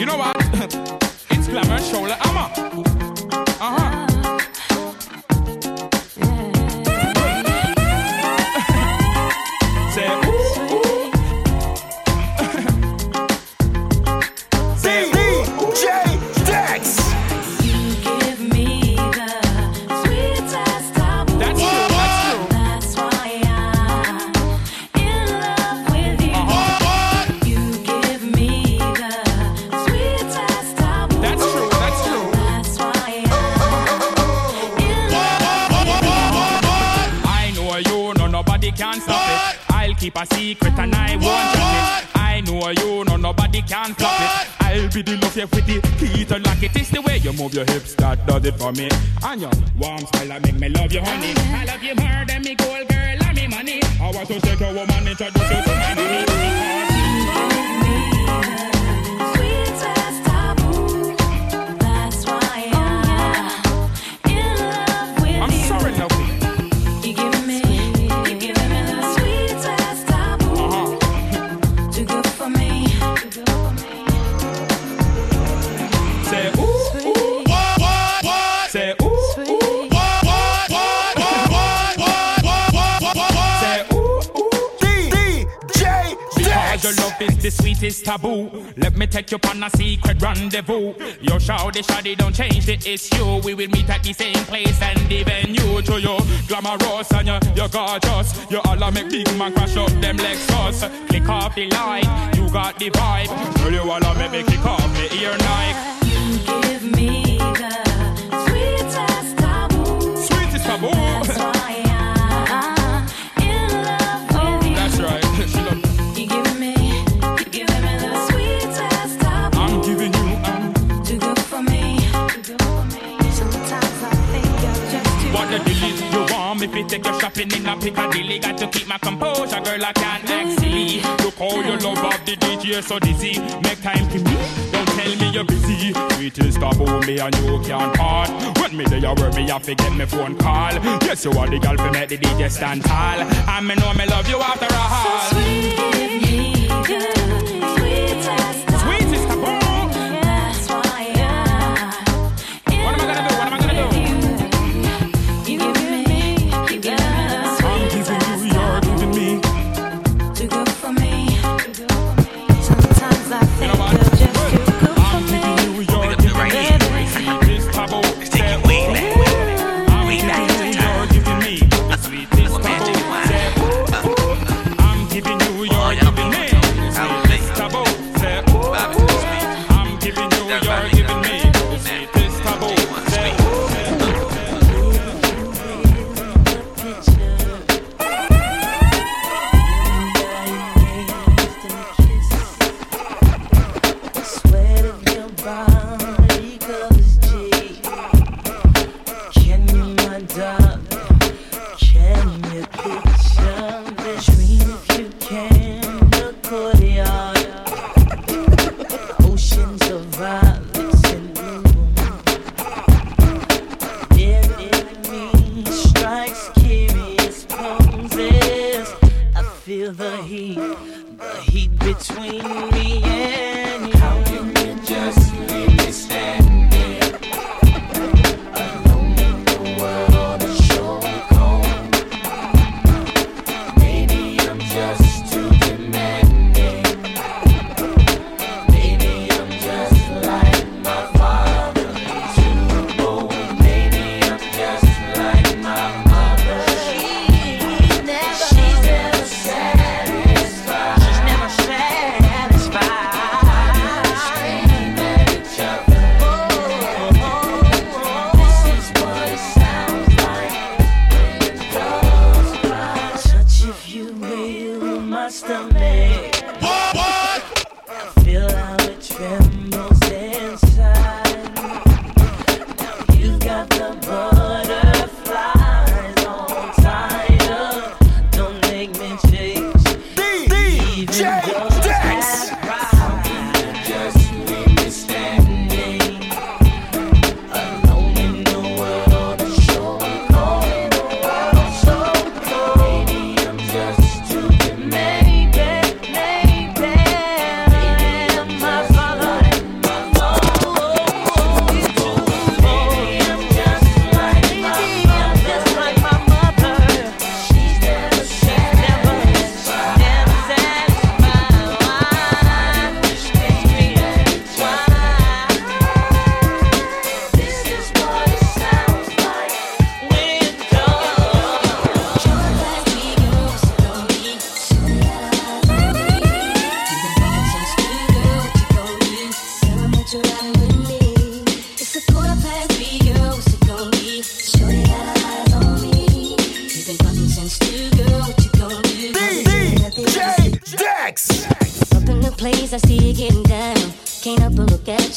You know what? it's glamour shoulder armor. A secret and I won't drop it. I know you, no nobody can stop it. I'll be the love with the key to lock it. It's the way you move your hips that does it for me. And your warm smile that make me love you, honey. I love you more than me gold girl and me money. I want to take a woman, introduce you to my mommy. The sweetest taboo. Let me take you on a secret rendezvous. Your shawty shawty don't change the issue. We will meet at the same place and the venue. To you, glamorous and you, you're gorgeous. You all a make big man crash up them Lexus. Click off the light, you got the vibe. Girl, you all a make me kick off the ear knife. Girl, I can't act silly Look how you love of the DJ so dizzy. Make time for me, don't tell me you're busy. Stop taboo, me and you can't part. When me there you work, me have to get me phone call. Yes, you are the girl fi make the DJ stand tall. And me know me love you after all sweet. ません。Feel the heat, the heat between me and you.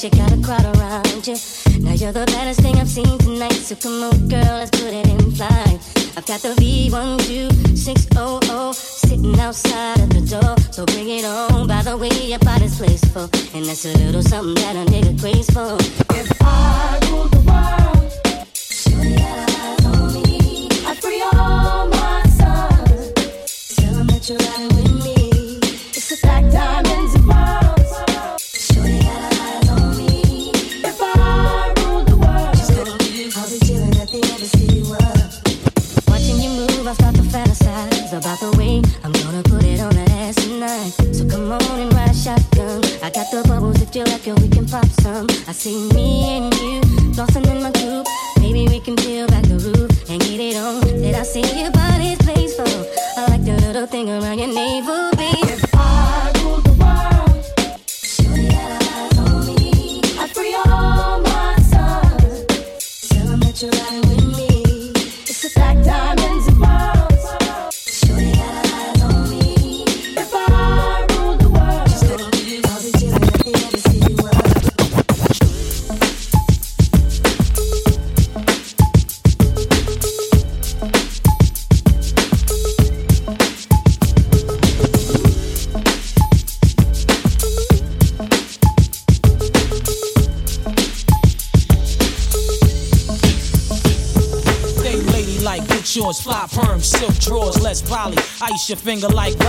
You, got a crowd around you. Now you're the baddest thing I've seen tonight, so come on, girl, let's put it in flight. I've got the V12600 sitting outside of the door, so bring it on. By the way, your body's placeful, and that's a little something that a nigga craves for. If I rule the world, surely eyes on me. I free all my sons. Tell that you're riding See me Your finger like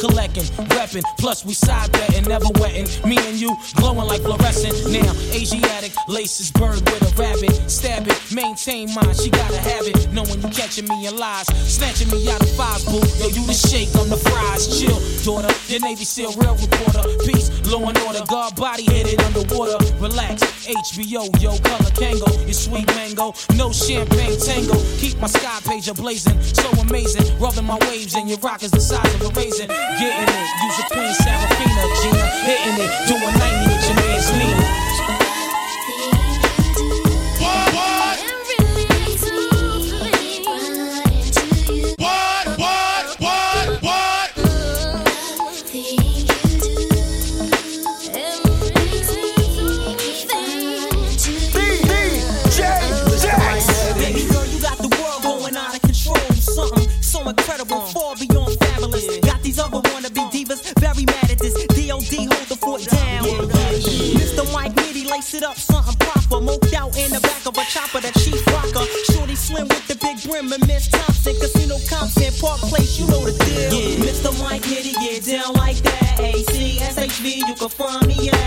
collecting, repping, plus we side betting, never wetting. Me and you glowing like fluorescent. Now, Asiatic, laces bird with a rabbit. Stab it, maintain mine, she gotta have it. Knowing you catching me in lies, snatching me out of five, boo. Yo, you the shake, I'm the fries. Chill, daughter, your Navy SEAL real reporter. Peace, law and order, guard body hidden underwater. Relax, HBO, yo, color Kango, your sweet mango. No champagne tango, keep my sky page ablazing. So amazing, rubbing my waves and your rock is the size of a raisin. Getting it, use a Queen Serafina, Gina. Hitting it, doing 90 with your man's Nina. What? What? What? What? Baby girl, you got the world going out of control. Something so incredible, far beyond. Got these other wannabe divas very mad at this. DOD, hold the fort down. Mr. Mike Nitty, lace it up, something proper. Moped out in the back of a chopper, the chief rocker. Shorty slim with the big brim and Miss Thompson. Casino Compton, Park Place, you know the deal. Yeah, Mr. Mike Nitty, get down like that. ACSHV, you can find me at.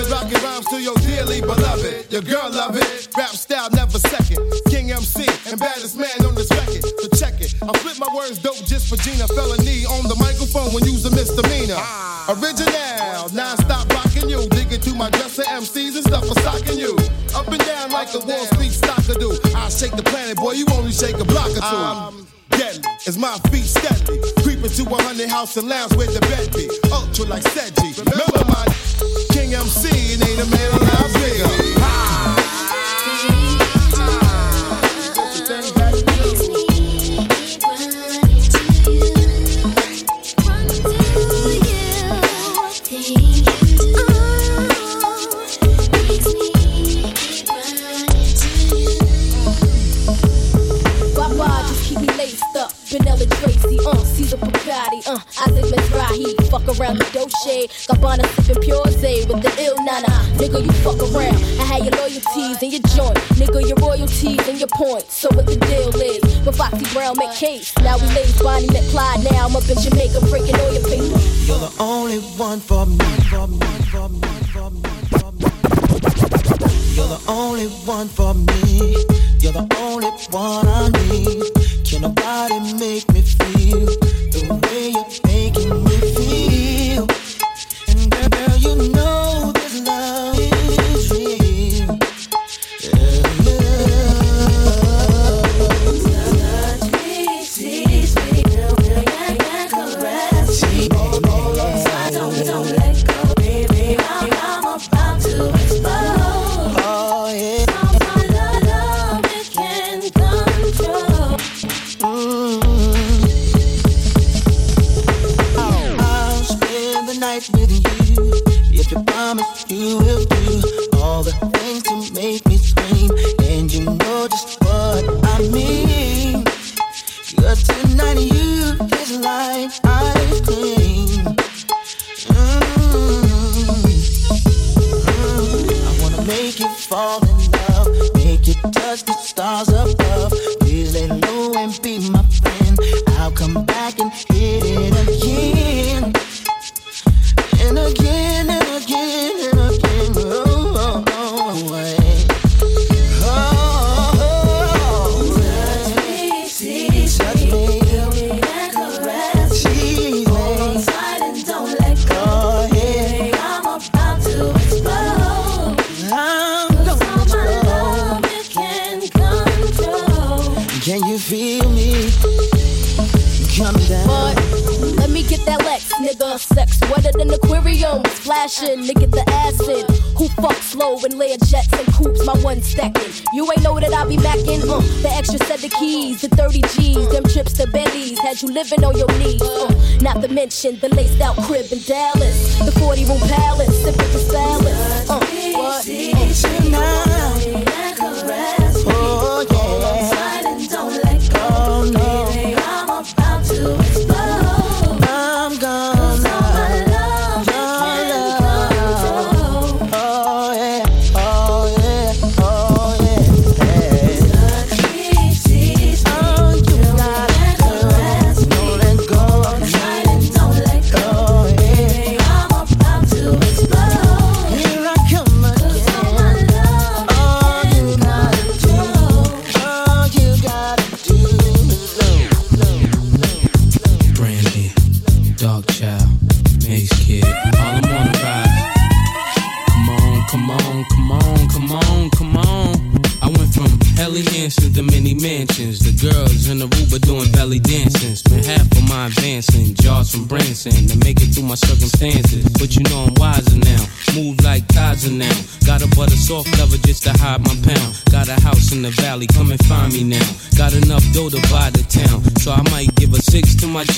Undiscovered, rocking rhymes to your dearly beloved. Your girl love it, rap style never second. King MC and baddest man on this record. So check it. I flip my words dope just for Gina. Felony on the microphone when use a misdemeanor. Original, non-stop rocking you. Dig into my dresser, MCs and stuff for stocking you. Up and down like the Wall Street stocker do. I shake the planet, boy, you only shake a block or two. Um, deadly as my feet steadily. Creeping to a hundred house and lounge where the bed be. Ultra like Sedgy. Remember my King MC, and ain't a man alive bigger. Vanilla and Tracy, uh, Caesar Bugatti, uh, Isaac Mizrahi, fuck around with Dolce, Gabbana sipping pure with the ill nana. Nigga, you fuck around, I had your loyalties and your joint, nigga, your royalties and your points. So what the deal is, with Foxy Brown make case, now we lay Bonnie McClyde, now I'm up in Jamaica breaking all your paper. You're the only one for me, for me, for me, for me, for me. You're the only one for me. You're the only one I need. Can nobody make me feel the way you're making me feel? But let me get that Lex, nigga. Sex wetter than aquarium, flashing. Nigga, the acid. Who fucks slow and layer jets and coops? My one stacking. You ain't know that I be backing. Uh, the extra set of keys, the 30 G's, them trips to Bentley's. Had you living on your knees. Uh, not to mention the laced out crib in Dallas, the 40 room palace, sipping for salad. Uh, what? Uh,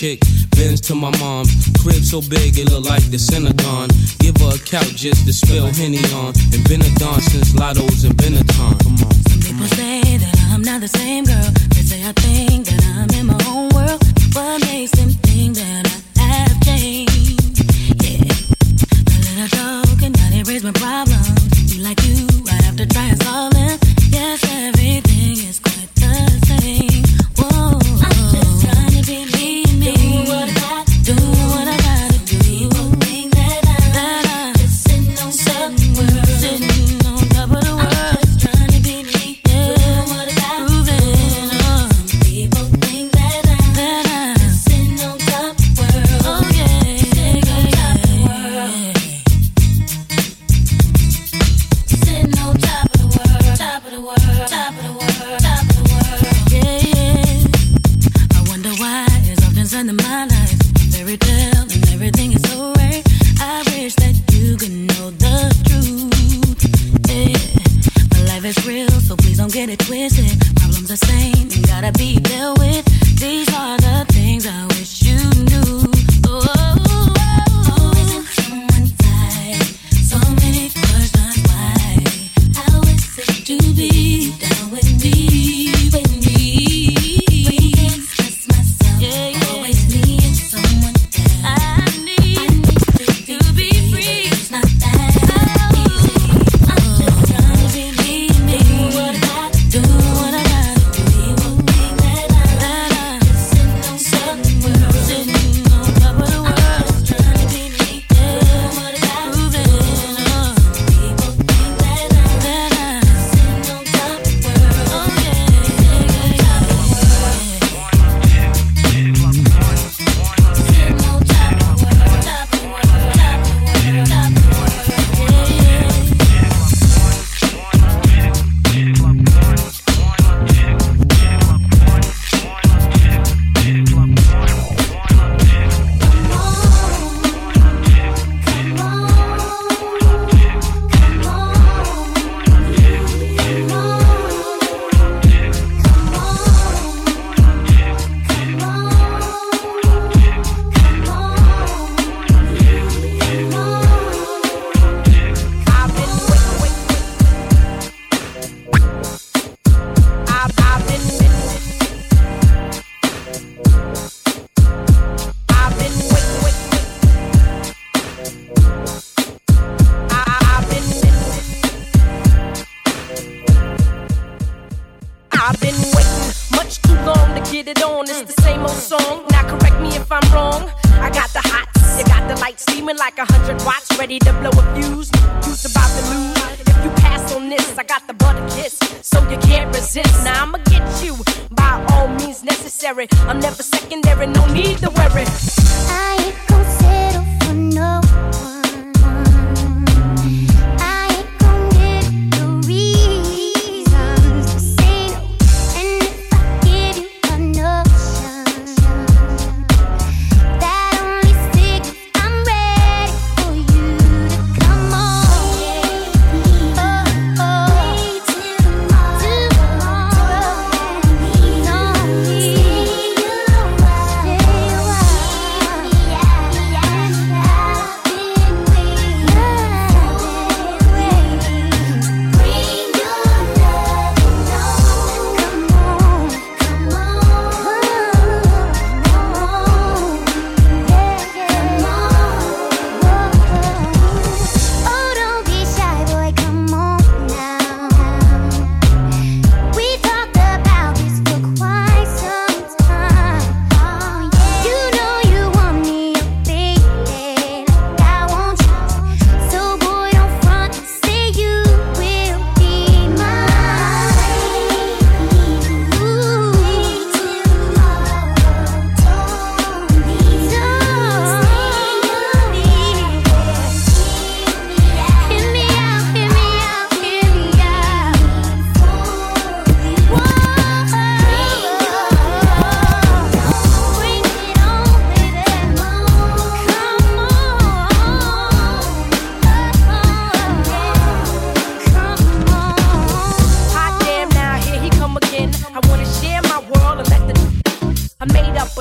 chick. Bends to my mom. Crib so big it look like the Synagogue. Give her a couch just to spill Henny on. And been a don since Lotto's and Benetton. Come on. Some people say that I'm not the same guy. it's real, so please don't get it twisted. Problems are same and gotta be dealt with. These are the things I wish you knew. Ready to blow a fuse. You's about to lose. If you pass on this, I got the butter kiss, so you can't resist. Now I'ma get you by all means necessary. I'm never secondary, no need to worry. I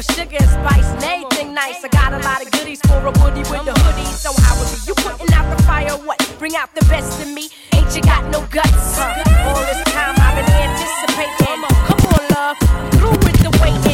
of sugar and spice and everything nice. I got a lot of goodies for a woody with a hoodie. So how would you putting out the fire? What? Bring out the best in me? Ain't you got no guts? All this time I've been anticipating. Come on, love, through with the waiting.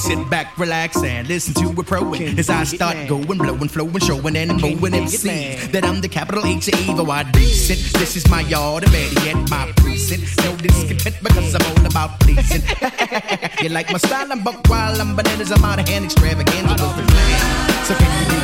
Sit back, relax, and listen to a pro. As I start going, blowing, flowing, showing, and moving MCs that I'm the capital H of evil. I decent. This is my yard, and better yet, my precinct. No discontent because I'm all about pleasing. you like my style? I'm buck wild, I'm bananas. I'm out of hand, extravaganza was the plan. So can you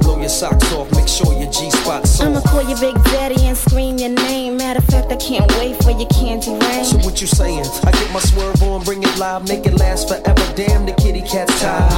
blow your socks off, make sure your G spot's I'ma call you Big Daddy and scream your name. Matter of fact, I can't wait for your candy rain. So what you saying? I get my swerve on, bring it live, make it last forever. Damn, the kitty cat's tired.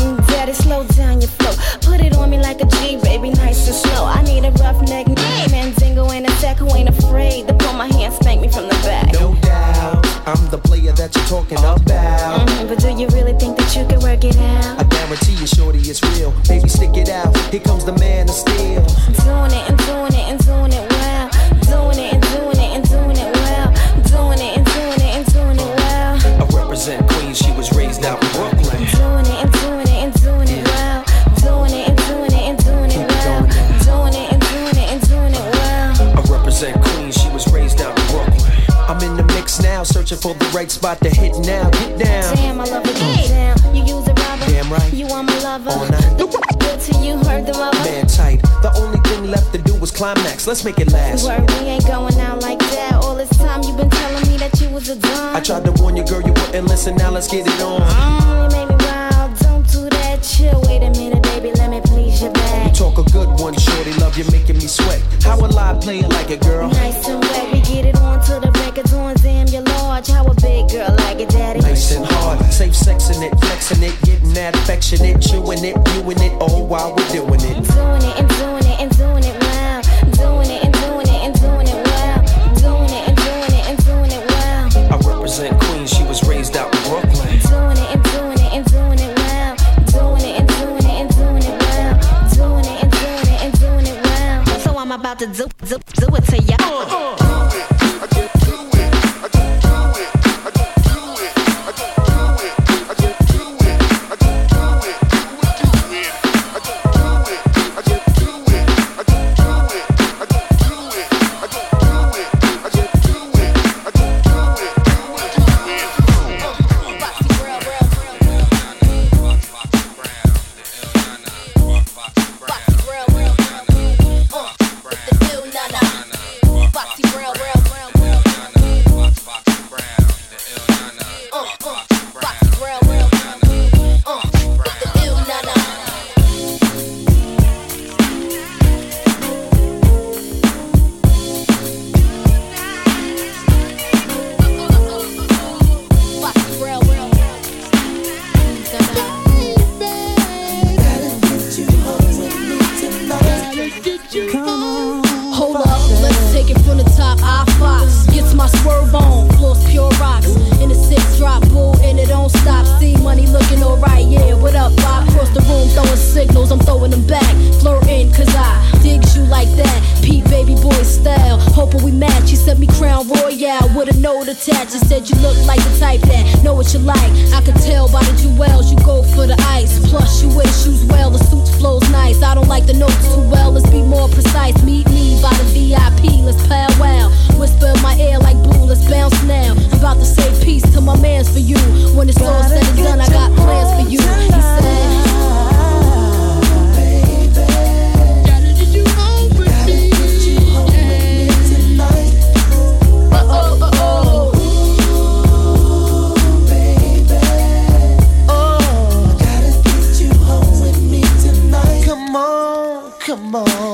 Mm, daddy, slow down your flow. Put it on me like a G, baby, nice and slow. I need a rough neck, Mandingo and a sack who ain't afraid to pull my hand, spank me from the back. No doubt, I'm the player that you're talking about. Mhm, but do you really think that you can work it out? I guarantee you, shorty, it's real. Baby, stick it out. Here comes the man of steel. I'm doing it and doing it and doing it well. Doing it and doing it searching for the right spot to hit now. Get down. Damn, I love it. Get down. You use a rubber. Damn right. You are my lover. All night. The good till you heard the mother. Man tight. The only thing left to do was climax. Let's make it last. Word, we ain't going out like that. All this time you been telling me that you was a dime. I tried to warn you, girl, you wouldn't listen. Now let's get it on. Mm, you made me wild. Don't do that. Chill. Wait a minute, baby. Let me please your back. Talk a good one, shorty. Love you, making me sweat. How will I play it like a girl? Nice and wet. We get it on to the records on. Damn, you're large. How a big girl like it, daddy. Nice and hard, safe sexing it, flexing it, getting that affectionate, chewing it, viewing it, all while we're doing it. Doing it and doing it and doing it to do do do it to ya. Hold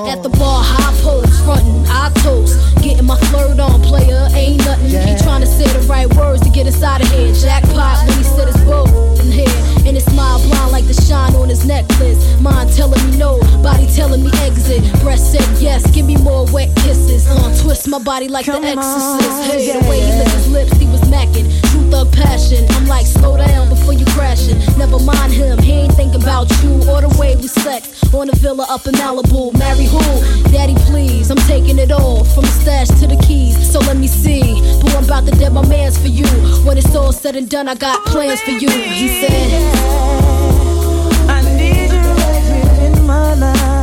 At the bar, high pose, frontin', I toast. Getting my flirt on, player, ain't nothing. He trying to say the right words to get inside of here. Jackpot when he said his boat in here. And his smile blind like the shine on his necklace. Mind telling me no, body telling me exit. Breast said yes, give me more wet kisses. Uh, twist my body like the exorcist. Hey, the way he licked his lips, he was macking. Thug passion. I'm like, slow down before you crashing. Never mind him, he ain't thinking about you or the way we sex. On a villa up in Malibu. Marry who? Daddy, please. I'm taking it all from the stash to the keys. So let me see. Boy, I'm about to dead my mans for you. When it's all said and done, I got plans for you. He said, I need you right here in my life.